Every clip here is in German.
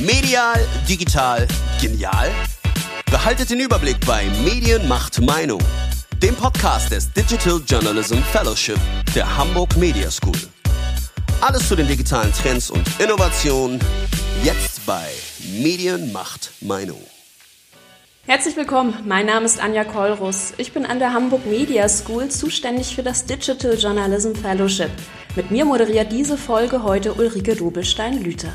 Medial, digital, genial? Behaltet den Überblick bei Medien macht Meinung, dem Podcast des Digital Journalism Fellowship der Hamburg Media School. Alles zu den digitalen Trends und Innovationen jetzt bei Medien macht Meinung. Herzlich willkommen, mein Name ist Anja Kollrus. Ich bin an der Hamburg Media School zuständig für das Digital Journalism Fellowship. Mit mir moderiert diese Folge heute Ulrike Dobelstein-Lüther.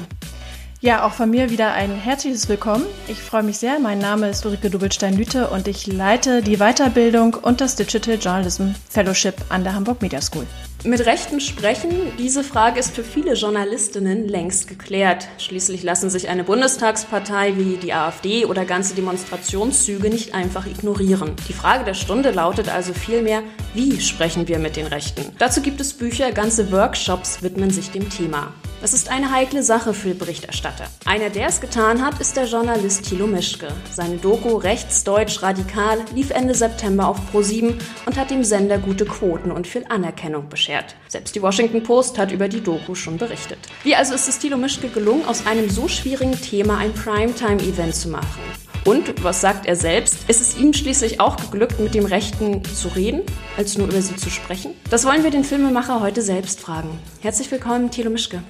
Ja, auch von mir wieder ein herzliches Willkommen. Ich freue mich sehr. Mein Name ist Ulrike Dubelstein-Lüte und ich leite die Weiterbildung und das Digital Journalism Fellowship an der Hamburg Media School. Mit Rechten sprechen, diese Frage ist für viele Journalistinnen längst geklärt. Schließlich lassen sich eine Bundestagspartei wie die AfD oder ganze Demonstrationszüge nicht einfach ignorieren. Die Frage der Stunde lautet also vielmehr, wie sprechen wir mit den Rechten? Dazu gibt es Bücher, ganze Workshops widmen sich dem Thema. Das ist eine heikle Sache für Berichterstatter. Einer, der es getan hat, ist der Journalist Thilo Mischke. Seine Doku Rechtsdeutsch Radikal lief Ende September auf Pro7 und hat dem Sender gute Quoten und viel Anerkennung beschert. Selbst die Washington Post hat über die Doku schon berichtet. Wie also ist es Thilo Mischke gelungen, aus einem so schwierigen Thema ein Primetime-Event zu machen? Und, was sagt er selbst, ist es ihm schließlich auch geglückt, mit dem Rechten zu reden, als nur über sie zu sprechen? Das wollen wir den Filmemacher heute selbst fragen. Herzlich willkommen, Thilo Mischke.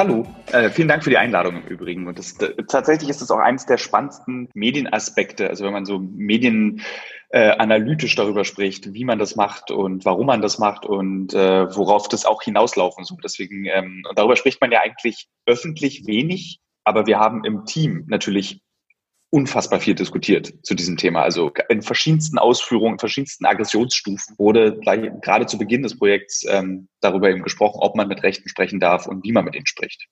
Hallo, äh, vielen Dank für die Einladung im Übrigen. Und das, tatsächlich ist es auch eines der spannendsten Medienaspekte. Also wenn man so Medien äh, analytisch darüber spricht, wie man das macht und warum man das macht und äh, worauf das auch hinauslaufen soll. Deswegen, ähm, und darüber spricht man ja eigentlich öffentlich wenig, aber wir haben im Team natürlich unfassbar viel diskutiert zu diesem Thema. Also in verschiedensten Ausführungen, in verschiedensten Aggressionsstufen wurde gleich, gerade zu Beginn des Projekts ähm, darüber eben gesprochen, ob man mit Rechten sprechen darf und wie man mit ihnen spricht.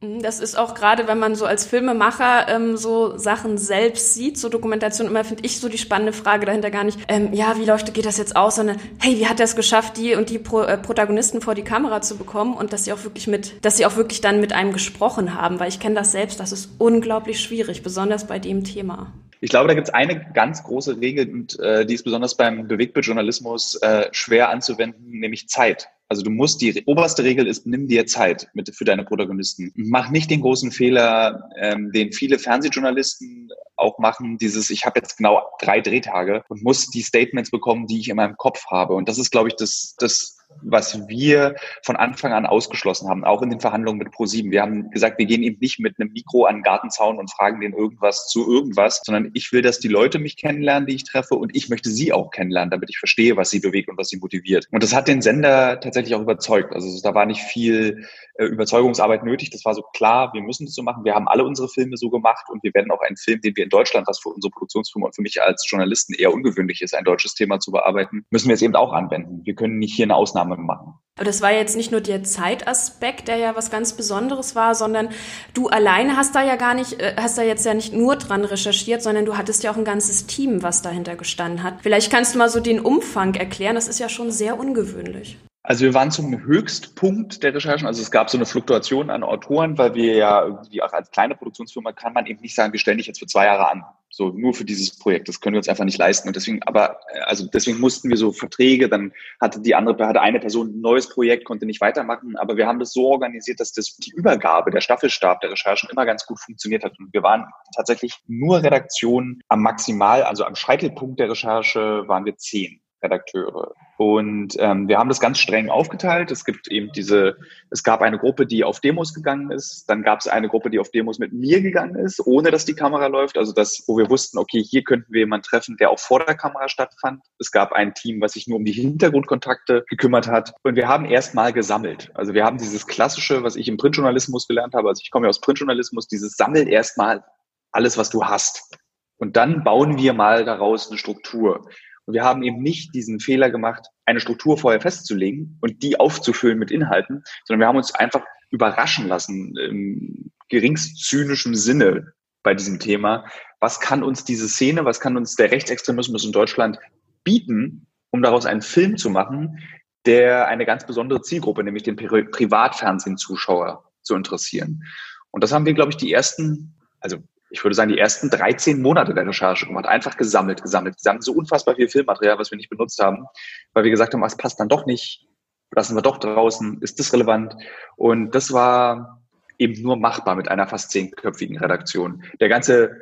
Mhm, das ist auch gerade, wenn man so als Filmemacher ähm, so Sachen selbst sieht, so Dokumentation, immer finde ich so die spannende Frage dahinter gar nicht, ähm, ja, wie läuft, geht das jetzt aus, sondern hey, wie hat er es geschafft, die und die Pro, äh, Protagonisten vor die Kamera zu bekommen und dass sie auch wirklich mit, dass sie auch wirklich dann mit einem gesprochen haben, weil ich kenne das selbst, das ist unglaublich schwierig, besonders bei dem Thema. Ich glaube, da gibt es eine ganz große Regel und äh, die ist besonders beim Bewegtbildjournalismus äh, schwer anzuwenden, nämlich Zeit. Also du musst, die oberste Regel ist, nimm dir Zeit mit, für deine Protagonisten. Mach nicht den großen Fehler, ähm, den viele Fernsehjournalisten auch machen, dieses, ich habe jetzt genau drei Drehtage und muss die Statements bekommen, die ich in meinem Kopf habe. Und das ist, glaube ich, das, das was wir von Anfang an ausgeschlossen haben, auch in den Verhandlungen mit ProSieben. Wir haben gesagt, wir gehen eben nicht mit einem Mikro an den Gartenzaun und fragen den irgendwas zu irgendwas, sondern ich will, dass die Leute mich kennenlernen, die ich treffe und ich möchte sie auch kennenlernen, damit ich verstehe, was sie bewegt und was sie motiviert. Und das hat den Sender tatsächlich auch überzeugt. Also da war nicht viel Überzeugungsarbeit nötig. Das war so klar, wir müssen das so machen. Wir haben alle unsere Filme so gemacht und wir werden auch einen Film, den wir in Deutschland, was für unsere Produktionsfirma und für mich als Journalisten eher ungewöhnlich ist, ein deutsches Thema zu bearbeiten, müssen wir es eben auch anwenden. Wir können nicht hier eine Ausnahme machen. Aber das war jetzt nicht nur der Zeitaspekt, der ja was ganz Besonderes war, sondern du alleine hast da ja gar nicht, äh, hast da jetzt ja nicht nur dran recherchiert, sondern du hattest ja auch ein ganzes Team, was dahinter gestanden hat. Vielleicht kannst du mal so den Umfang erklären. Das ist ja schon sehr ungewöhnlich. Also wir waren zum Höchstpunkt der Recherchen. Also es gab so eine Fluktuation an Autoren, weil wir ja irgendwie auch als kleine Produktionsfirma kann man eben nicht sagen, wir stellen dich jetzt für zwei Jahre an. So nur für dieses Projekt. Das können wir uns einfach nicht leisten. Und deswegen, aber äh, also deswegen mussten wir so Verträge, dann hatte die andere, hatte eine Person ein neues Projekt, konnte nicht weitermachen. Aber wir haben das so organisiert, dass das die Übergabe, der Staffelstab der Recherchen immer ganz gut funktioniert hat. Und wir waren tatsächlich nur Redaktion am Maximal, also am Scheitelpunkt der Recherche waren wir zehn. Redakteure. Und ähm, wir haben das ganz streng aufgeteilt. Es gibt eben diese, es gab eine Gruppe, die auf Demos gegangen ist. Dann gab es eine Gruppe, die auf Demos mit mir gegangen ist, ohne dass die Kamera läuft. Also das, wo wir wussten, okay, hier könnten wir jemanden treffen, der auch vor der Kamera stattfand. Es gab ein Team, was sich nur um die Hintergrundkontakte gekümmert hat. Und wir haben erstmal gesammelt. Also wir haben dieses klassische, was ich im Printjournalismus gelernt habe. Also ich komme ja aus Printjournalismus, dieses Sammel erstmal alles, was du hast. Und dann bauen wir mal daraus eine Struktur. Und wir haben eben nicht diesen Fehler gemacht, eine Struktur vorher festzulegen und die aufzufüllen mit Inhalten, sondern wir haben uns einfach überraschen lassen, im geringst zynischen Sinne bei diesem Thema. Was kann uns diese Szene, was kann uns der Rechtsextremismus in Deutschland bieten, um daraus einen Film zu machen, der eine ganz besondere Zielgruppe, nämlich den Pri Privatfernsehen-Zuschauer, zu interessieren. Und das haben wir, glaube ich, die ersten, also ich würde sagen, die ersten 13 Monate der Recherche gemacht. Einfach gesammelt, gesammelt, gesammelt. So unfassbar viel Filmmaterial, was wir nicht benutzt haben, weil wir gesagt haben, was passt dann doch nicht, lassen wir doch draußen, ist das relevant? Und das war eben nur machbar mit einer fast zehnköpfigen Redaktion. Der ganze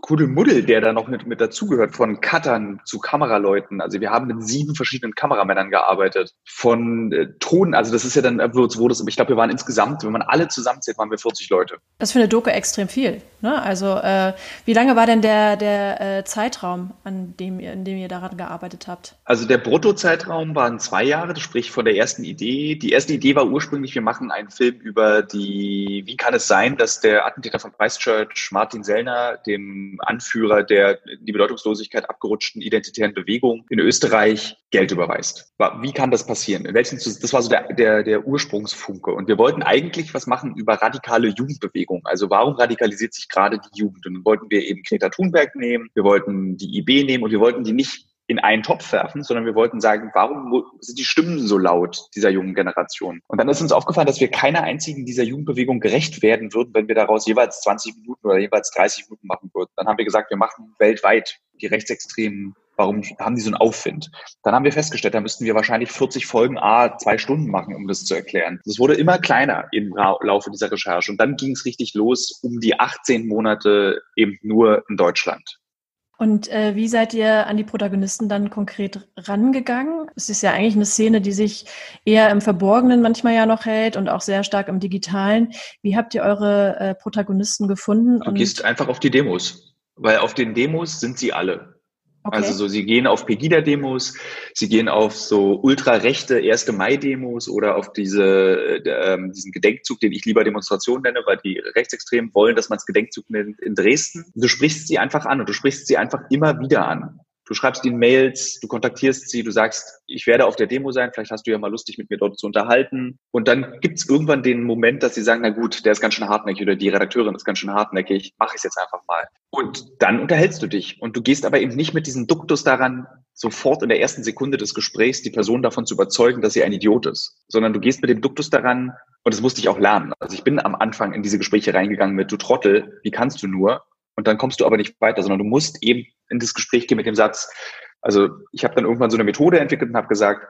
Kuddelmuddel, der da noch mit, mit dazugehört, von Cuttern zu Kameraleuten. Also wir haben mit sieben verschiedenen Kameramännern gearbeitet. Von äh, Ton, also das ist ja dann, wo das, ich glaube, wir waren insgesamt, wenn man alle zusammenzählt, waren wir 40 Leute. Das ist für Doku extrem viel. Ne? Also äh, wie lange war denn der, der äh, Zeitraum, an dem, in dem ihr daran gearbeitet habt? Also der Bruttozeitraum waren zwei Jahre, sprich von der ersten Idee. Die erste Idee war ursprünglich, wir machen einen Film über die, wie kann es sein, dass der Attentäter von Christchurch, Martin Sellner, dem Anführer der die Bedeutungslosigkeit abgerutschten identitären Bewegung in Österreich Geld überweist. Wie kann das passieren? In welchen, das war so der, der, der Ursprungsfunke. Und wir wollten eigentlich was machen über radikale Jugendbewegung. Also warum radikalisiert sich gerade die Jugend? Und dann wollten wir eben Greta Thunberg nehmen, wir wollten die IB nehmen und wir wollten die nicht in einen Topf werfen, sondern wir wollten sagen, warum sind die Stimmen so laut dieser jungen Generation? Und dann ist uns aufgefallen, dass wir keiner einzigen dieser Jugendbewegung gerecht werden würden, wenn wir daraus jeweils 20 Minuten oder jeweils 30 Minuten machen würden. Dann haben wir gesagt, wir machen weltweit die Rechtsextremen Warum haben die so einen Aufwind? Dann haben wir festgestellt, da müssten wir wahrscheinlich 40 Folgen A zwei Stunden machen, um das zu erklären. Das wurde immer kleiner im Laufe dieser Recherche. Und dann ging es richtig los um die 18 Monate eben nur in Deutschland. Und äh, wie seid ihr an die Protagonisten dann konkret rangegangen? Es ist ja eigentlich eine Szene, die sich eher im Verborgenen manchmal ja noch hält und auch sehr stark im Digitalen. Wie habt ihr eure äh, Protagonisten gefunden? Du gehst einfach auf die Demos, weil auf den Demos sind sie alle. Okay. Also so, sie gehen auf Pegida-Demos, sie gehen auf so ultrarechte 1. Mai-Demos oder auf diese, äh, ähm, diesen Gedenkzug, den ich lieber Demonstration nenne, weil die Rechtsextremen wollen, dass man es Gedenkzug nennt in Dresden. Du sprichst sie einfach an und du sprichst sie einfach immer wieder an. Du schreibst ihnen Mails, du kontaktierst sie, du sagst, ich werde auf der Demo sein, vielleicht hast du ja mal Lust, dich mit mir dort zu unterhalten. Und dann gibt's irgendwann den Moment, dass sie sagen, na gut, der ist ganz schön hartnäckig oder die Redakteurin ist ganz schön hartnäckig, mach ich jetzt einfach mal. Und dann unterhältst du dich. Und du gehst aber eben nicht mit diesem Duktus daran, sofort in der ersten Sekunde des Gesprächs die Person davon zu überzeugen, dass sie ein Idiot ist, sondern du gehst mit dem Duktus daran, und das musste ich auch lernen. Also ich bin am Anfang in diese Gespräche reingegangen mit, du Trottel, wie kannst du nur? Und dann kommst du aber nicht weiter, sondern du musst eben in das Gespräch gehen mit dem Satz, also ich habe dann irgendwann so eine Methode entwickelt und habe gesagt,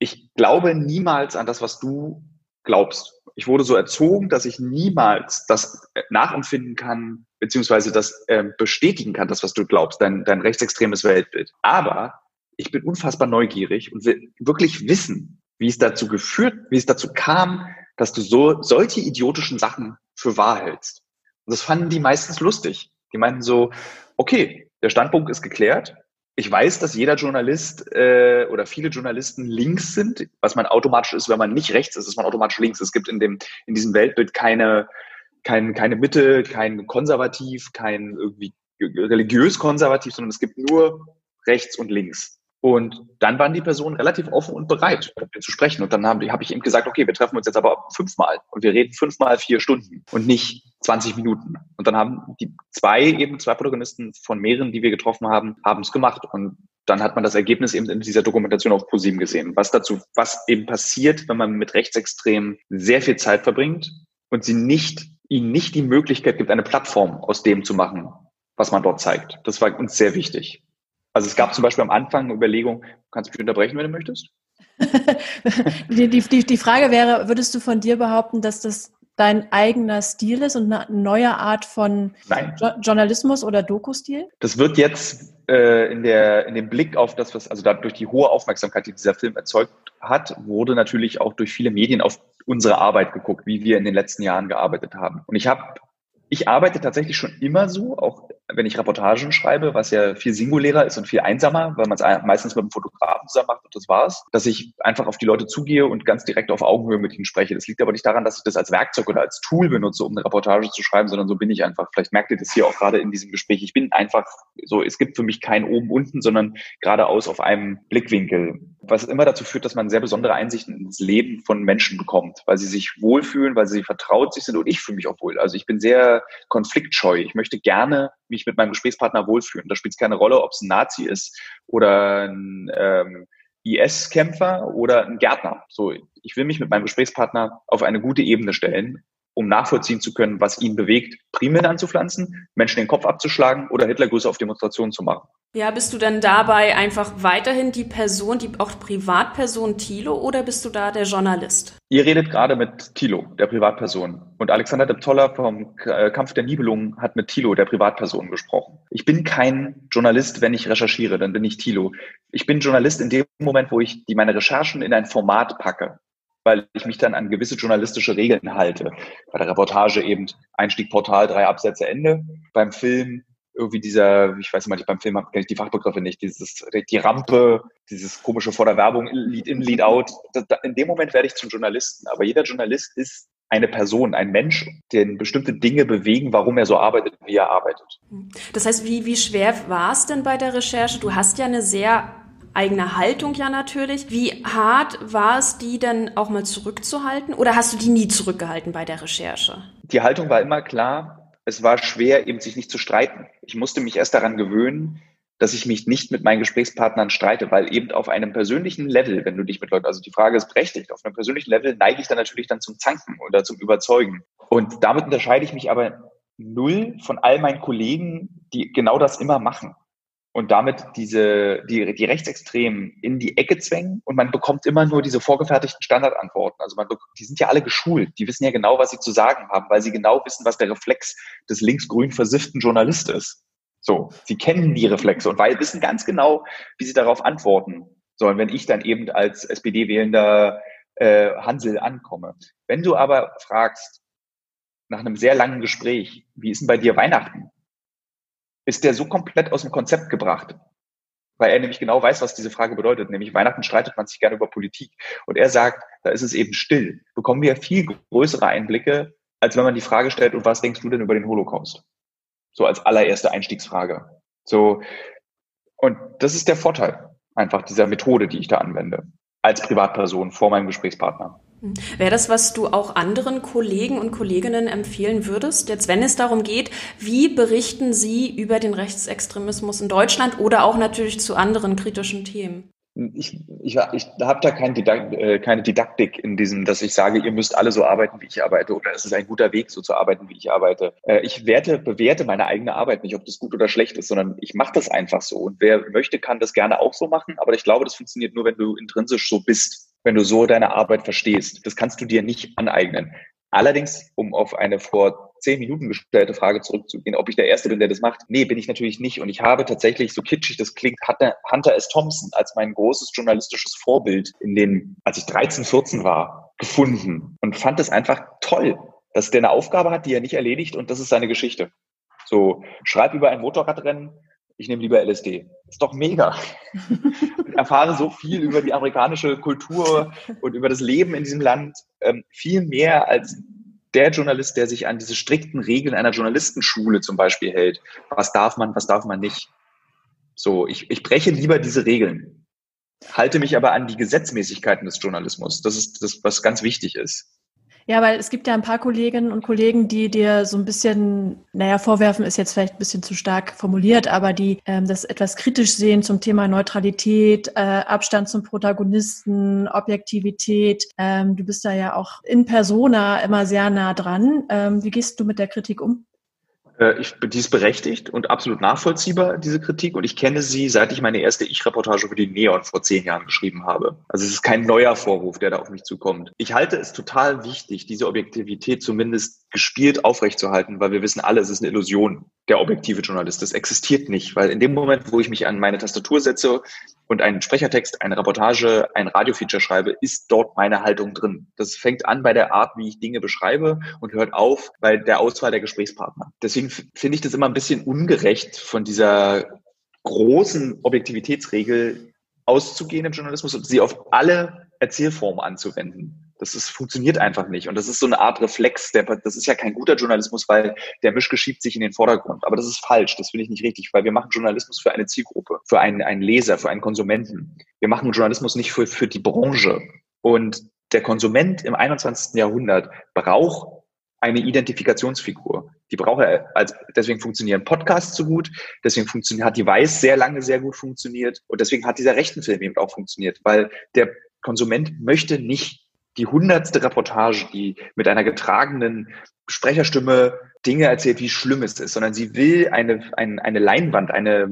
ich glaube niemals an das, was du glaubst. Ich wurde so erzogen, dass ich niemals das nachempfinden kann, beziehungsweise das äh, bestätigen kann, das, was du glaubst, dein, dein rechtsextremes Weltbild. Aber ich bin unfassbar neugierig und will wirklich wissen, wie es dazu geführt, wie es dazu kam, dass du so solche idiotischen Sachen für wahr hältst. Und das fanden die meistens lustig. Die meinten so, okay, der Standpunkt ist geklärt. Ich weiß, dass jeder Journalist äh, oder viele Journalisten links sind, was man automatisch ist, wenn man nicht rechts ist, ist man automatisch links. Es gibt in dem in diesem Weltbild keine kein, keine Mitte, kein konservativ, kein irgendwie religiös konservativ, sondern es gibt nur rechts und links. Und dann waren die Personen relativ offen und bereit, mit mir zu sprechen. Und dann habe hab ich eben gesagt, okay, wir treffen uns jetzt aber fünfmal und wir reden fünfmal vier Stunden und nicht 20 Minuten. Und dann haben die zwei, eben zwei Protagonisten von mehreren, die wir getroffen haben, haben es gemacht. Und dann hat man das Ergebnis eben in dieser Dokumentation auf ProSieben gesehen. Was dazu, was eben passiert, wenn man mit Rechtsextremen sehr viel Zeit verbringt und sie nicht, ihnen nicht die Möglichkeit gibt, eine Plattform aus dem zu machen, was man dort zeigt. Das war uns sehr wichtig. Also es gab zum Beispiel am Anfang eine Überlegung, kannst du mich unterbrechen, wenn du möchtest? die, die, die Frage wäre, würdest du von dir behaupten, dass das dein eigener Stil ist und eine neue Art von jo Journalismus oder Doku-Stil? Das wird jetzt äh, in, der, in dem Blick auf das, was, also da, durch die hohe Aufmerksamkeit, die dieser Film erzeugt hat, wurde natürlich auch durch viele Medien auf unsere Arbeit geguckt, wie wir in den letzten Jahren gearbeitet haben. Und ich habe ich arbeite tatsächlich schon immer so, auch wenn ich Reportagen schreibe, was ja viel singulärer ist und viel einsamer, weil man es meistens mit einem Fotografen zusammen macht und das war's, dass ich einfach auf die Leute zugehe und ganz direkt auf Augenhöhe mit ihnen spreche. Das liegt aber nicht daran, dass ich das als Werkzeug oder als Tool benutze, um eine Reportage zu schreiben, sondern so bin ich einfach. Vielleicht merkt ihr das hier auch gerade in diesem Gespräch. Ich bin einfach so, es gibt für mich kein oben unten, sondern geradeaus auf einem Blickwinkel, was immer dazu führt, dass man sehr besondere Einsichten ins Leben von Menschen bekommt, weil sie sich wohlfühlen, weil sie vertraut sich sind und ich fühle mich auch wohl. Also ich bin sehr konfliktscheu. Ich möchte gerne mich mit meinem Gesprächspartner wohlfühlen. Da spielt es keine Rolle, ob es ein Nazi ist oder ein ähm, IS-Kämpfer oder ein Gärtner. So, ich will mich mit meinem Gesprächspartner auf eine gute Ebene stellen um nachvollziehen zu können, was ihn bewegt, Primeln anzupflanzen, Menschen den Kopf abzuschlagen oder Hitlergrüße auf Demonstrationen zu machen. Ja, bist du dann dabei einfach weiterhin die Person, die auch Privatperson Thilo oder bist du da der Journalist? Ihr redet gerade mit Thilo, der Privatperson. Und Alexander Deptoller vom äh, Kampf der Nibelungen hat mit Thilo, der Privatperson, gesprochen. Ich bin kein Journalist, wenn ich recherchiere, dann bin ich Thilo. Ich bin Journalist in dem Moment, wo ich die, meine Recherchen in ein Format packe weil ich mich dann an gewisse journalistische Regeln halte. Bei der Reportage eben Einstieg Portal, drei Absätze, Ende. Beim Film irgendwie dieser, ich weiß nicht, beim Film kenne ich die Fachbegriffe nicht, dieses, die Rampe, dieses komische vor der Werbung, Lead in, Lead out. in dem Moment werde ich zum Journalisten. Aber jeder Journalist ist eine Person, ein Mensch, den bestimmte Dinge bewegen, warum er so arbeitet, wie er arbeitet. Das heißt, wie, wie schwer war es denn bei der Recherche? Du hast ja eine sehr eigene Haltung ja natürlich. Wie hart war es, die denn auch mal zurückzuhalten? Oder hast du die nie zurückgehalten bei der Recherche? Die Haltung war immer klar. Es war schwer, eben sich nicht zu streiten. Ich musste mich erst daran gewöhnen, dass ich mich nicht mit meinen Gesprächspartnern streite, weil eben auf einem persönlichen Level, wenn du dich mit Leuten, also die Frage ist berechtigt, auf einem persönlichen Level neige ich dann natürlich dann zum Zanken oder zum Überzeugen. Und damit unterscheide ich mich aber null von all meinen Kollegen, die genau das immer machen und damit diese, die, die Rechtsextremen in die Ecke zwängen und man bekommt immer nur diese vorgefertigten Standardantworten. Also man, die sind ja alle geschult, die wissen ja genau, was sie zu sagen haben, weil sie genau wissen, was der Reflex des linksgrün versifften Journalist ist. So, sie kennen die Reflexe und weil, wissen ganz genau, wie sie darauf antworten sollen, wenn ich dann eben als SPD-wählender äh, Hansel ankomme. Wenn du aber fragst, nach einem sehr langen Gespräch, wie ist denn bei dir Weihnachten? Ist der so komplett aus dem Konzept gebracht, weil er nämlich genau weiß, was diese Frage bedeutet. Nämlich Weihnachten streitet man sich gerne über Politik. Und er sagt, da ist es eben still. Bekommen wir viel größere Einblicke, als wenn man die Frage stellt, und was denkst du denn über den Holocaust? So als allererste Einstiegsfrage. So. Und das ist der Vorteil einfach dieser Methode, die ich da anwende. Als Privatperson vor meinem Gesprächspartner. Wäre das, was du auch anderen Kollegen und Kolleginnen empfehlen würdest, jetzt wenn es darum geht, wie berichten sie über den Rechtsextremismus in Deutschland oder auch natürlich zu anderen kritischen Themen? Ich, ich, ich habe da kein Didakt, äh, keine Didaktik in diesem, dass ich sage, ihr müsst alle so arbeiten, wie ich arbeite, oder es ist ein guter Weg, so zu arbeiten, wie ich arbeite. Äh, ich werte, bewerte meine eigene Arbeit nicht, ob das gut oder schlecht ist, sondern ich mache das einfach so. Und wer möchte, kann das gerne auch so machen, aber ich glaube, das funktioniert nur, wenn du intrinsisch so bist wenn du so deine Arbeit verstehst. Das kannst du dir nicht aneignen. Allerdings, um auf eine vor zehn Minuten gestellte Frage zurückzugehen, ob ich der Erste bin, der das macht. Nee, bin ich natürlich nicht. Und ich habe tatsächlich, so kitschig das klingt, Hunter S. Thompson als mein großes journalistisches Vorbild in den, als ich 13, 14 war, gefunden und fand es einfach toll, dass der eine Aufgabe hat, die er nicht erledigt und das ist seine Geschichte. So, schreib über ein Motorradrennen, ich nehme lieber LSD. Ist doch mega. Ich erfahre so viel über die amerikanische Kultur und über das Leben in diesem Land. Ähm, viel mehr als der Journalist, der sich an diese strikten Regeln einer Journalistenschule zum Beispiel hält. Was darf man, was darf man nicht? So, ich, ich breche lieber diese Regeln, halte mich aber an die Gesetzmäßigkeiten des Journalismus. Das ist das, was ganz wichtig ist. Ja, weil es gibt ja ein paar Kolleginnen und Kollegen, die dir so ein bisschen, naja, vorwerfen ist jetzt vielleicht ein bisschen zu stark formuliert, aber die ähm, das etwas kritisch sehen zum Thema Neutralität, äh, Abstand zum Protagonisten, Objektivität. Ähm, du bist da ja auch in persona immer sehr nah dran. Ähm, wie gehst du mit der Kritik um? Äh, ich, die ist berechtigt und absolut nachvollziehbar, diese Kritik. Und ich kenne sie, seit ich meine erste Ich-Reportage für die Neon vor zehn Jahren geschrieben habe. Also es ist kein neuer Vorwurf, der da auf mich zukommt. Ich halte es total wichtig, diese Objektivität zumindest gespielt aufrechtzuerhalten, weil wir wissen alle, es ist eine Illusion, der objektive Journalist. Das existiert nicht, weil in dem Moment, wo ich mich an meine Tastatur setze und einen Sprechertext, eine Reportage, ein Radiofeature schreibe, ist dort meine Haltung drin. Das fängt an bei der Art, wie ich Dinge beschreibe und hört auf bei der Auswahl der Gesprächspartner. Deswegen finde ich das immer ein bisschen ungerecht, von dieser großen Objektivitätsregel auszugehen im Journalismus und sie auf alle Erzählformen anzuwenden. Das ist, funktioniert einfach nicht. Und das ist so eine Art Reflex. Der, das ist ja kein guter Journalismus, weil der Mischke schiebt sich in den Vordergrund. Aber das ist falsch. Das finde ich nicht richtig, weil wir machen Journalismus für eine Zielgruppe, für einen, einen Leser, für einen Konsumenten. Wir machen Journalismus nicht für, für die Branche. Und der Konsument im 21. Jahrhundert braucht eine Identifikationsfigur. Die braucht er als, deswegen funktionieren Podcasts so gut, deswegen funktioniert, hat die Weiß sehr lange sehr gut funktioniert und deswegen hat dieser rechten Film eben auch funktioniert, weil der Konsument möchte nicht die hundertste Reportage, die mit einer getragenen Sprecherstimme Dinge erzählt, wie schlimm es ist, sondern sie will eine, eine, eine Leinwand, eine,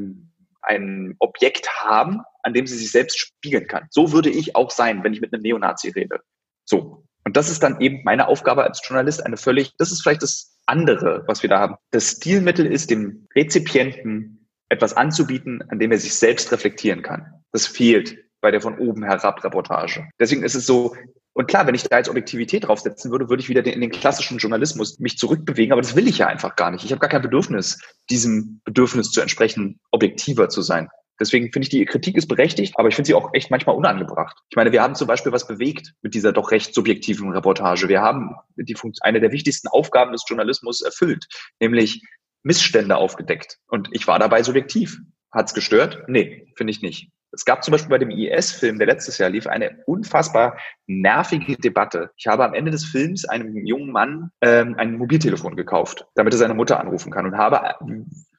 ein Objekt haben, an dem sie sich selbst spiegeln kann. So würde ich auch sein, wenn ich mit einem Neonazi rede. So. Und das ist dann eben meine Aufgabe als Journalist, eine völlig, das ist vielleicht das andere, was wir da haben. Das Stilmittel ist, dem Rezipienten etwas anzubieten, an dem er sich selbst reflektieren kann. Das fehlt bei der von oben herab Reportage. Deswegen ist es so, und klar, wenn ich da jetzt Objektivität draufsetzen würde, würde ich wieder in den klassischen Journalismus mich zurückbewegen, aber das will ich ja einfach gar nicht. Ich habe gar kein Bedürfnis, diesem Bedürfnis zu entsprechen, objektiver zu sein. Deswegen finde ich, die Kritik ist berechtigt, aber ich finde sie auch echt manchmal unangebracht. Ich meine, wir haben zum Beispiel was bewegt mit dieser doch recht subjektiven Reportage. Wir haben die Funktion, eine der wichtigsten Aufgaben des Journalismus erfüllt, nämlich Missstände aufgedeckt. Und ich war dabei subjektiv. Hat's gestört? Nee, finde ich nicht. Es gab zum Beispiel bei dem IS-Film, der letztes Jahr lief, eine unfassbar nervige Debatte. Ich habe am Ende des Films einem jungen Mann ähm, ein Mobiltelefon gekauft, damit er seine Mutter anrufen kann und habe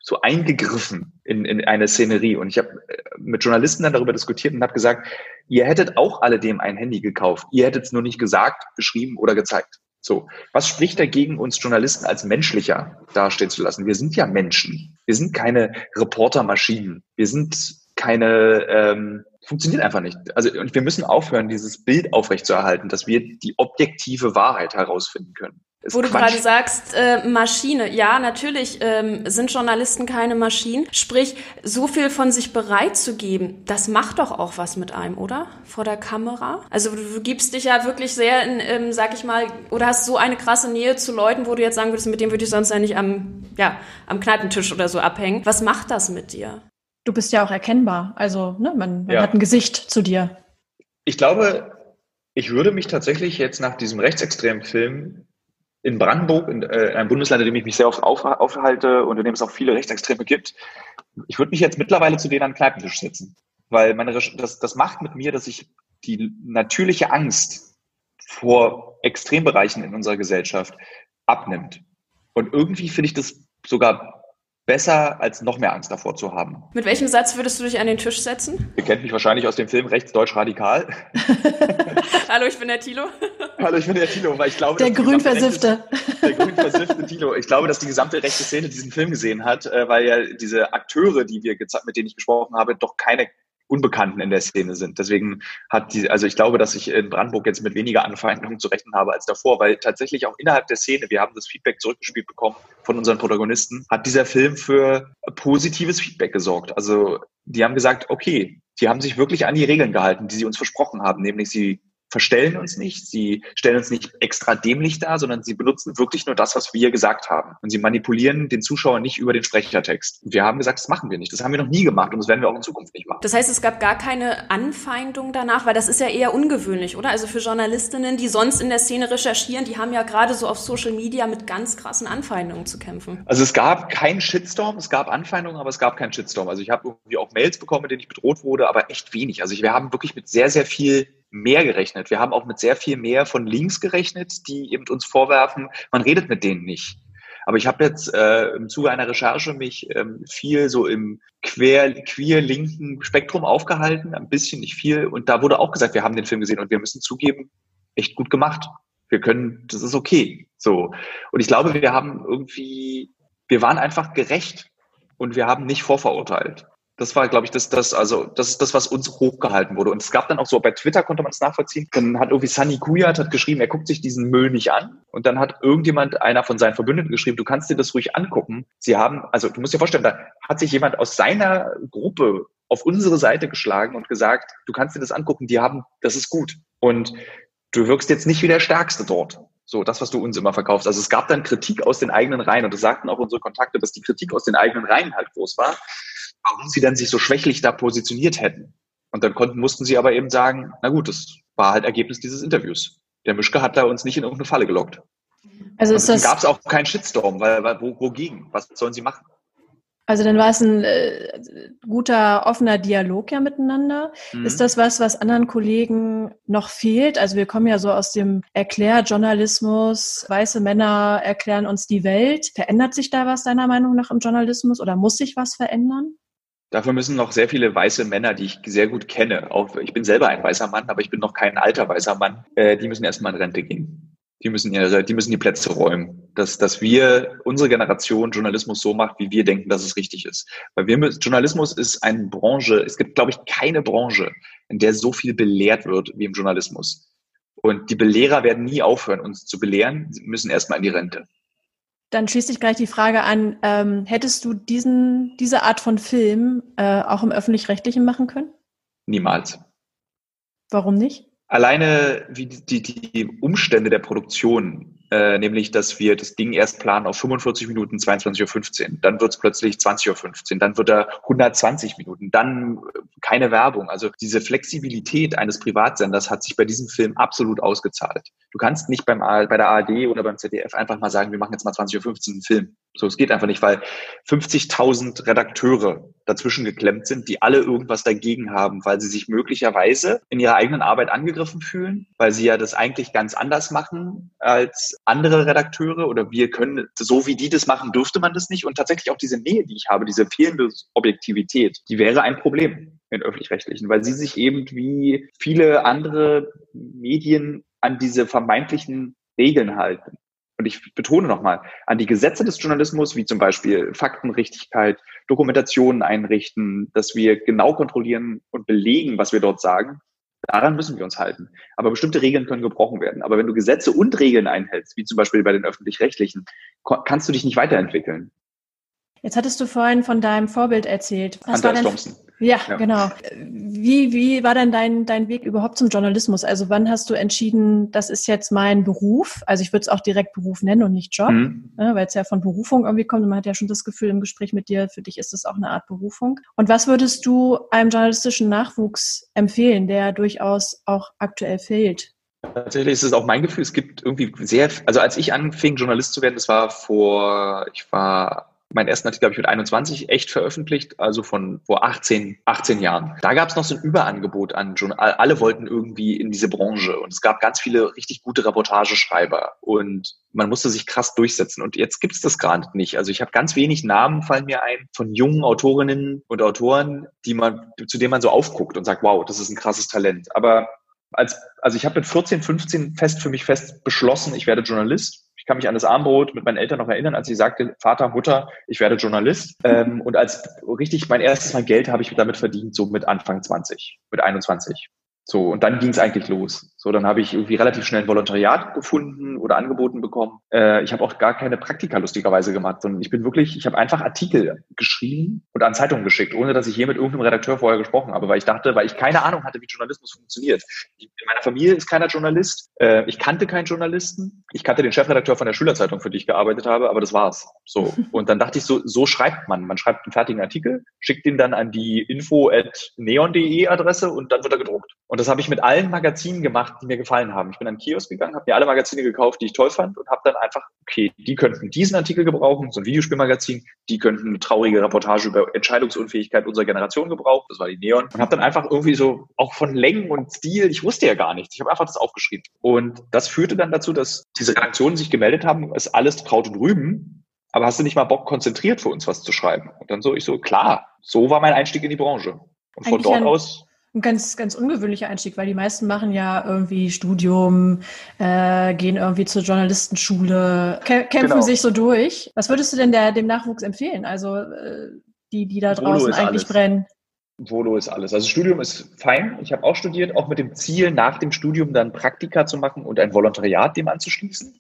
so eingegriffen in, in eine Szenerie. Und ich habe äh, mit Journalisten dann darüber diskutiert und habe gesagt, ihr hättet auch alledem ein Handy gekauft. Ihr hättet es nur nicht gesagt, beschrieben oder gezeigt. So, was spricht dagegen, uns Journalisten als menschlicher dastehen zu lassen? Wir sind ja Menschen. Wir sind keine Reportermaschinen. Wir sind keine, ähm, funktioniert einfach nicht. Also und wir müssen aufhören, dieses Bild aufrechtzuerhalten, dass wir die objektive Wahrheit herausfinden können. Ist Wo du gerade sagst, äh, Maschine. Ja, natürlich ähm, sind Journalisten keine Maschinen. Sprich, so viel von sich bereitzugeben, das macht doch auch was mit einem, oder? Vor der Kamera. Also du, du gibst dich ja wirklich sehr, in, ähm, sag ich mal, oder hast so eine krasse Nähe zu Leuten, wo du jetzt sagen würdest, mit dem würde ich sonst ja nicht am, ja, am Kneipentisch oder so abhängen. Was macht das mit dir? Du bist ja auch erkennbar. Also ne, man, man ja. hat ein Gesicht zu dir. Ich glaube, ich würde mich tatsächlich jetzt nach diesem rechtsextremen Film in Brandenburg, in äh, einem Bundesland, in dem ich mich sehr oft auf, aufhalte und in dem es auch viele Rechtsextreme gibt, ich würde mich jetzt mittlerweile zu denen an den Kneipentisch setzen. Weil meine, das, das macht mit mir, dass ich die natürliche Angst vor Extrembereichen in unserer Gesellschaft abnimmt. Und irgendwie finde ich das sogar besser, als noch mehr Angst davor zu haben. Mit welchem Satz würdest du dich an den Tisch setzen? Ihr kennt mich wahrscheinlich aus dem Film Rechts Deutsch Radikal. Hallo, ich bin der Tilo. Hallo, ich bin der Tilo, weil ich glaube, der grünversiffte. Der grünversiffte Tilo. Ich glaube, dass die gesamte rechte Szene diesen Film gesehen hat, äh, weil ja diese Akteure, die wir mit denen ich gesprochen habe, doch keine Unbekannten in der Szene sind. Deswegen hat die, also ich glaube, dass ich in Brandenburg jetzt mit weniger Anfeindungen zu rechnen habe als davor, weil tatsächlich auch innerhalb der Szene, wir haben das Feedback zurückgespielt bekommen von unseren Protagonisten, hat dieser Film für positives Feedback gesorgt. Also die haben gesagt, okay, die haben sich wirklich an die Regeln gehalten, die sie uns versprochen haben, nämlich sie verstellen uns nicht, sie stellen uns nicht extra dämlich dar, sondern sie benutzen wirklich nur das, was wir gesagt haben. Und sie manipulieren den Zuschauer nicht über den Sprechertext. Wir haben gesagt, das machen wir nicht. Das haben wir noch nie gemacht und das werden wir auch in Zukunft nicht machen. Das heißt, es gab gar keine Anfeindung danach, weil das ist ja eher ungewöhnlich, oder? Also für Journalistinnen, die sonst in der Szene recherchieren, die haben ja gerade so auf Social Media mit ganz krassen Anfeindungen zu kämpfen. Also es gab keinen Shitstorm, es gab Anfeindungen, aber es gab keinen Shitstorm. Also ich habe irgendwie auch Mails bekommen, mit denen ich bedroht wurde, aber echt wenig. Also wir haben wirklich mit sehr, sehr viel mehr gerechnet. Wir haben auch mit sehr viel mehr von links gerechnet, die eben uns vorwerfen, man redet mit denen nicht. Aber ich habe jetzt äh, im Zuge einer Recherche mich ähm, viel so im quer, queer linken Spektrum aufgehalten, ein bisschen, nicht viel. Und da wurde auch gesagt, wir haben den Film gesehen und wir müssen zugeben, echt gut gemacht. Wir können, das ist okay. So. Und ich glaube, wir haben irgendwie, wir waren einfach gerecht und wir haben nicht vorverurteilt. Das war, glaube ich, das, das, also, das ist das, was uns hochgehalten wurde. Und es gab dann auch so, bei Twitter konnte man es nachvollziehen. Dann hat irgendwie Sunny Kuyat hat geschrieben, er guckt sich diesen Müll nicht an. Und dann hat irgendjemand, einer von seinen Verbündeten geschrieben, du kannst dir das ruhig angucken. Sie haben, also, du musst dir vorstellen, da hat sich jemand aus seiner Gruppe auf unsere Seite geschlagen und gesagt, du kannst dir das angucken, die haben, das ist gut. Und du wirkst jetzt nicht wie der Stärkste dort. So, das, was du uns immer verkaufst. Also es gab dann Kritik aus den eigenen Reihen und das sagten auch unsere Kontakte, dass die Kritik aus den eigenen Reihen halt groß war warum sie dann sich so schwächlich da positioniert hätten. Und dann konnten, mussten sie aber eben sagen, na gut, das war halt Ergebnis dieses Interviews. Der Mischke hat da uns nicht in irgendeine Falle gelockt. Also ist das gab es auch keinen Shitstorm, weil, weil wo, wogegen? Was sollen sie machen? Also dann war es ein äh, guter, offener Dialog ja miteinander. Mhm. Ist das was, was anderen Kollegen noch fehlt? Also wir kommen ja so aus dem Erklärjournalismus, weiße Männer erklären uns die Welt. Verändert sich da was deiner Meinung nach im Journalismus oder muss sich was verändern? Dafür müssen noch sehr viele weiße Männer, die ich sehr gut kenne, auch ich bin selber ein weißer Mann, aber ich bin noch kein alter weißer Mann, äh, die müssen erstmal in Rente gehen. Die müssen ihre, die müssen die Plätze räumen, dass, dass wir, unsere Generation Journalismus so macht, wie wir denken, dass es richtig ist. Weil wir, Journalismus ist eine Branche, es gibt, glaube ich, keine Branche, in der so viel belehrt wird wie im Journalismus. Und die Belehrer werden nie aufhören, uns zu belehren, sie müssen erstmal in die Rente. Dann schließt sich gleich die Frage an, ähm, hättest du diesen, diese Art von Film äh, auch im öffentlich-rechtlichen machen können? Niemals. Warum nicht? Alleine wie die, die Umstände der Produktion äh, nämlich, dass wir das Ding erst planen auf 45 Minuten, 22.15 Uhr. Dann wird es plötzlich 20.15 Uhr. Dann wird er 120 Minuten. Dann äh, keine Werbung. Also diese Flexibilität eines Privatsenders hat sich bei diesem Film absolut ausgezahlt. Du kannst nicht beim, bei der ARD oder beim ZDF einfach mal sagen, wir machen jetzt mal 20.15 Uhr einen Film. So, es geht einfach nicht, weil 50.000 Redakteure dazwischen geklemmt sind, die alle irgendwas dagegen haben, weil sie sich möglicherweise in ihrer eigenen Arbeit angegriffen fühlen, weil sie ja das eigentlich ganz anders machen als andere Redakteure oder wir können, so wie die das machen, dürfte man das nicht. Und tatsächlich auch diese Nähe, die ich habe, diese fehlende Objektivität, die wäre ein Problem in öffentlich-rechtlichen, weil sie sich eben wie viele andere Medien an diese vermeintlichen Regeln halten und ich betone nochmal, an die Gesetze des Journalismus, wie zum Beispiel Faktenrichtigkeit, Dokumentationen einrichten, dass wir genau kontrollieren und belegen, was wir dort sagen, daran müssen wir uns halten. Aber bestimmte Regeln können gebrochen werden. Aber wenn du Gesetze und Regeln einhältst, wie zum Beispiel bei den öffentlich-rechtlichen, kannst du dich nicht weiterentwickeln. Jetzt hattest du vorhin von deinem Vorbild erzählt. Was Andreas Thompson. Ja, ja, genau. Wie, wie war denn dein, dein Weg überhaupt zum Journalismus? Also wann hast du entschieden, das ist jetzt mein Beruf? Also ich würde es auch direkt Beruf nennen und nicht Job, mhm. ne, weil es ja von Berufung irgendwie kommt und man hat ja schon das Gefühl im Gespräch mit dir, für dich ist es auch eine Art Berufung. Und was würdest du einem journalistischen Nachwuchs empfehlen, der durchaus auch aktuell fehlt? Tatsächlich ist es auch mein Gefühl, es gibt irgendwie sehr, also als ich anfing, Journalist zu werden, das war vor, ich war meinen ersten Artikel habe ich mit 21 echt veröffentlicht, also von vor 18, 18 Jahren. Da gab es noch so ein Überangebot an Journal. Alle wollten irgendwie in diese Branche und es gab ganz viele richtig gute Reportageschreiber und man musste sich krass durchsetzen. Und jetzt gibt es das gerade nicht. Also ich habe ganz wenig Namen fallen mir ein von jungen Autorinnen und Autoren, die man, zu denen man so aufguckt und sagt, wow, das ist ein krasses Talent. Aber als, also ich habe mit 14, 15 fest für mich fest beschlossen, ich werde Journalist ich kann mich an das Armbrot mit meinen Eltern noch erinnern, als sie sagte, Vater, Mutter, ich werde Journalist. Ähm, und als richtig mein erstes Mal Geld habe ich damit verdient, so mit Anfang 20, mit 21. So, und dann ging es eigentlich los. So, dann habe ich irgendwie relativ schnell ein Volontariat gefunden oder angeboten bekommen. Äh, ich habe auch gar keine Praktika lustigerweise gemacht, sondern ich bin wirklich, ich habe einfach Artikel geschrieben und an Zeitungen geschickt, ohne dass ich je mit irgendeinem Redakteur vorher gesprochen habe, weil ich dachte, weil ich keine Ahnung hatte, wie Journalismus funktioniert. In meiner Familie ist keiner Journalist. Äh, ich kannte keinen Journalisten. Ich kannte den Chefredakteur von der Schülerzeitung, für die ich gearbeitet habe, aber das war's. So. Und dann dachte ich so, so schreibt man. Man schreibt einen fertigen Artikel, schickt ihn dann an die info at neon.de Adresse und dann wird er gedruckt. Und das habe ich mit allen Magazinen gemacht, die mir gefallen haben. Ich bin an den Kiosk gegangen, habe mir alle Magazine gekauft, die ich toll fand und habe dann einfach, okay, die könnten diesen Artikel gebrauchen, so ein Videospielmagazin, die könnten eine traurige Reportage über Entscheidungsunfähigkeit unserer Generation gebrauchen, das war die Neon. Und habe dann einfach irgendwie so, auch von Längen und Stil, ich wusste ja gar nichts, ich habe einfach das aufgeschrieben. Und das führte dann dazu, dass diese Redaktionen sich gemeldet haben, es ist alles Kraut und Rüben, aber hast du nicht mal Bock, konzentriert für uns was zu schreiben? Und dann so, ich so, klar, so war mein Einstieg in die Branche. Und von dort aus ein ganz, ganz ungewöhnlicher Einstieg, weil die meisten machen ja irgendwie Studium, äh, gehen irgendwie zur Journalistenschule, kä kämpfen genau. sich so durch. Was würdest du denn der, dem Nachwuchs empfehlen? Also äh, die, die da draußen eigentlich alles. brennen. Volo ist alles. Also Studium ist fein. Ich habe auch studiert, auch mit dem Ziel, nach dem Studium dann Praktika zu machen und ein Volontariat dem anzuschließen.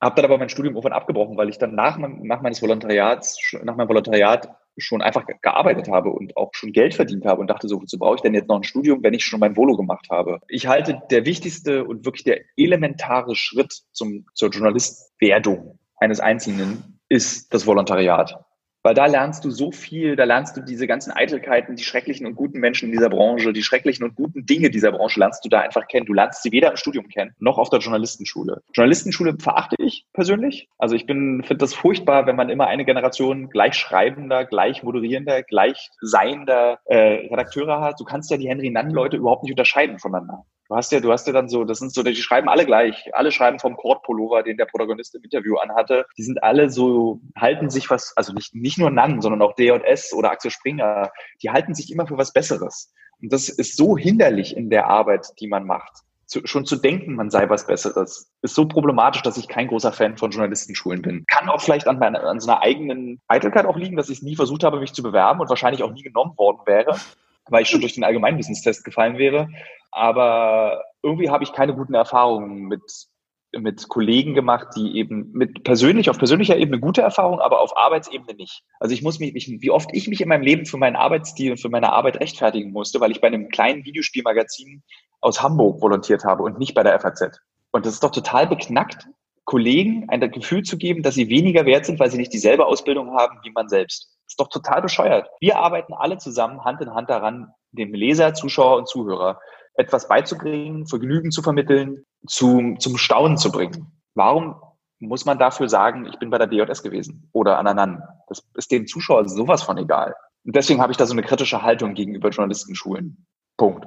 Habe dann aber mein Studium irgendwann abgebrochen, weil ich dann nach, nach meines Volontariats, nach meinem Volontariat schon einfach gearbeitet habe und auch schon Geld verdient habe und dachte so, wozu brauche ich denn jetzt noch ein Studium, wenn ich schon mein Volo gemacht habe? Ich halte der wichtigste und wirklich der elementare Schritt zum, zur Journalistwerdung eines Einzelnen ist das Volontariat. Weil da lernst du so viel, da lernst du diese ganzen Eitelkeiten, die schrecklichen und guten Menschen in dieser Branche, die schrecklichen und guten Dinge dieser Branche lernst du da einfach kennen. Du lernst sie weder im Studium kennen, noch auf der Journalistenschule. Journalistenschule verachte ich persönlich. Also ich bin, finde das furchtbar, wenn man immer eine Generation gleich schreibender, gleich moderierender, gleich seiender äh, Redakteure hat. Du kannst ja die Henry Nann-Leute überhaupt nicht unterscheiden voneinander. Du hast ja, du hast ja dann so, das sind so, die schreiben alle gleich. Alle schreiben vom Kord-Pullover, den der Protagonist im Interview anhatte. Die sind alle so, halten sich was, also nicht, nicht nur Nan, sondern auch D&S oder Axel Springer. Die halten sich immer für was Besseres. Und das ist so hinderlich in der Arbeit, die man macht. Zu, schon zu denken, man sei was Besseres, ist so problematisch, dass ich kein großer Fan von Journalistenschulen bin. Kann auch vielleicht an, meiner, an so einer eigenen Eitelkeit auch liegen, dass ich nie versucht habe, mich zu bewerben und wahrscheinlich auch nie genommen worden wäre, weil ich schon durch den Allgemeinwissenstest gefallen wäre. Aber irgendwie habe ich keine guten Erfahrungen mit mit Kollegen gemacht, die eben mit persönlich, auf persönlicher Ebene gute Erfahrungen, aber auf Arbeitsebene nicht. Also ich muss mich, ich, wie oft ich mich in meinem Leben für meinen Arbeitsstil und für meine Arbeit rechtfertigen musste, weil ich bei einem kleinen Videospielmagazin aus Hamburg volontiert habe und nicht bei der FAZ. Und das ist doch total beknackt, Kollegen ein Gefühl zu geben, dass sie weniger wert sind, weil sie nicht dieselbe Ausbildung haben wie man selbst. Das ist doch total bescheuert. Wir arbeiten alle zusammen Hand in Hand daran, dem Leser, Zuschauer und Zuhörer etwas beizubringen, Vergnügen zu vermitteln, zum, zum Staunen zu bringen. Warum muss man dafür sagen, ich bin bei der DJS gewesen oder an Anan? Das ist dem Zuschauer sowas von egal. Und deswegen habe ich da so eine kritische Haltung gegenüber Journalistenschulen. Punkt.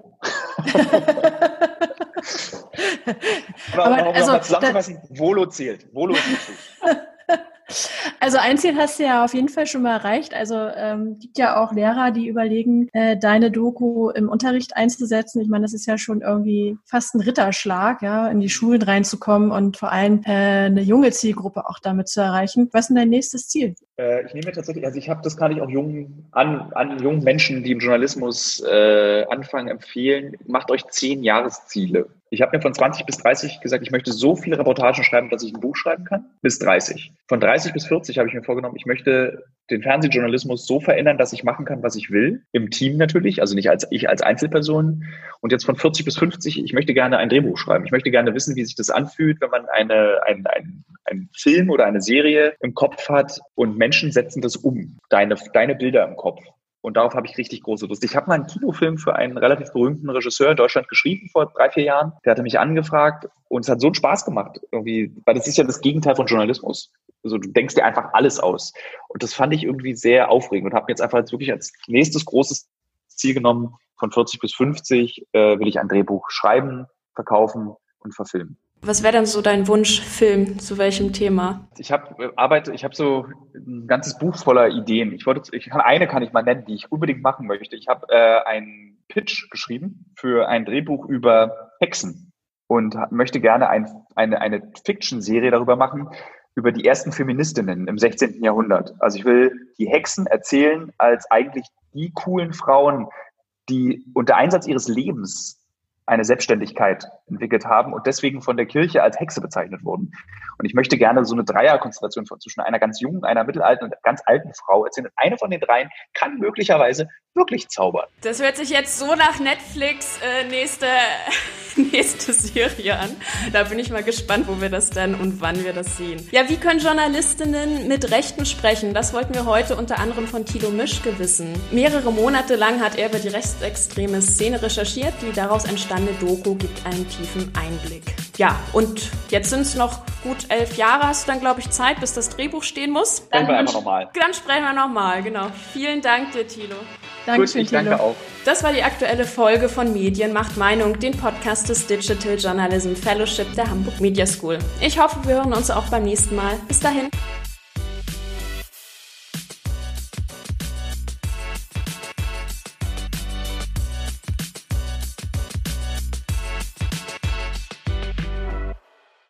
Aber, Aber also, zusammenzufassen, Volo zählt. Volo ist. Also ein Ziel hast du ja auf jeden Fall schon mal erreicht. Also ähm, gibt ja auch Lehrer, die überlegen, äh, deine Doku im Unterricht einzusetzen. Ich meine, das ist ja schon irgendwie fast ein Ritterschlag, ja, in die Schulen reinzukommen und vor allem äh, eine junge Zielgruppe auch damit zu erreichen. Was ist denn dein nächstes Ziel? Äh, ich nehme tatsächlich, also ich habe das kann ich auch jungen, an, an jungen Menschen, die im Journalismus äh, anfangen, empfehlen, macht euch zehn Jahresziele. Ich habe mir von 20 bis 30 gesagt, ich möchte so viele Reportagen schreiben, dass ich ein Buch schreiben kann, bis 30. Von 30 bis 40 habe ich mir vorgenommen, ich möchte den Fernsehjournalismus so verändern, dass ich machen kann, was ich will. Im Team natürlich, also nicht als ich als Einzelperson. Und jetzt von 40 bis 50, ich möchte gerne ein Drehbuch schreiben. Ich möchte gerne wissen, wie sich das anfühlt, wenn man eine, ein, ein, ein Film oder eine Serie im Kopf hat und Menschen setzen das um. Deine, deine Bilder im Kopf. Und darauf habe ich richtig große Lust. Ich habe mal einen Kinofilm für einen relativ berühmten Regisseur in Deutschland geschrieben vor drei, vier Jahren. Der hatte mich angefragt und es hat so einen Spaß gemacht. Irgendwie, weil das ist ja das Gegenteil von Journalismus. Also du denkst dir einfach alles aus. Und das fand ich irgendwie sehr aufregend und habe mir jetzt einfach jetzt wirklich als nächstes großes Ziel genommen, von 40 bis 50 äh, will ich ein Drehbuch schreiben, verkaufen und verfilmen. Was wäre denn so dein Wunschfilm? Zu welchem Thema? Ich habe äh, arbeite, ich habe so ein ganzes Buch voller Ideen. Ich wollte, ich kann, eine kann ich mal nennen, die ich unbedingt machen möchte. Ich habe äh, einen Pitch geschrieben für ein Drehbuch über Hexen und möchte gerne ein, eine, eine Fiction-Serie darüber machen, über die ersten Feministinnen im 16. Jahrhundert. Also ich will die Hexen erzählen als eigentlich die coolen Frauen, die unter Einsatz ihres Lebens eine Selbstständigkeit entwickelt haben und deswegen von der Kirche als Hexe bezeichnet wurden. Und ich möchte gerne so eine Dreierkonstellation zwischen einer ganz jungen, einer mittelalten und ganz alten Frau erzählen. Eine von den dreien kann möglicherweise wirklich zaubern. Das hört sich jetzt so nach Netflix äh, nächste, nächste Serie an. Da bin ich mal gespannt, wo wir das dann und wann wir das sehen. Ja, wie können Journalistinnen mit Rechten sprechen? Das wollten wir heute unter anderem von Tilo Mischke wissen. Mehrere Monate lang hat er über die rechtsextreme Szene recherchiert. Die daraus entstandene Doku gibt einen tiefen Einblick. Ja, und jetzt sind es noch gut elf Jahre. Hast du dann, glaube ich, Zeit, bis das Drehbuch stehen muss? Sprechen wir einfach nochmal. Dann sprechen wir nochmal, genau. Vielen Dank dir, Tilo. Dankeschön, Gut, ich danke auch. Das war die aktuelle Folge von Medien macht Meinung, den Podcast des Digital Journalism Fellowship der Hamburg Media School. Ich hoffe, wir hören uns auch beim nächsten Mal. Bis dahin.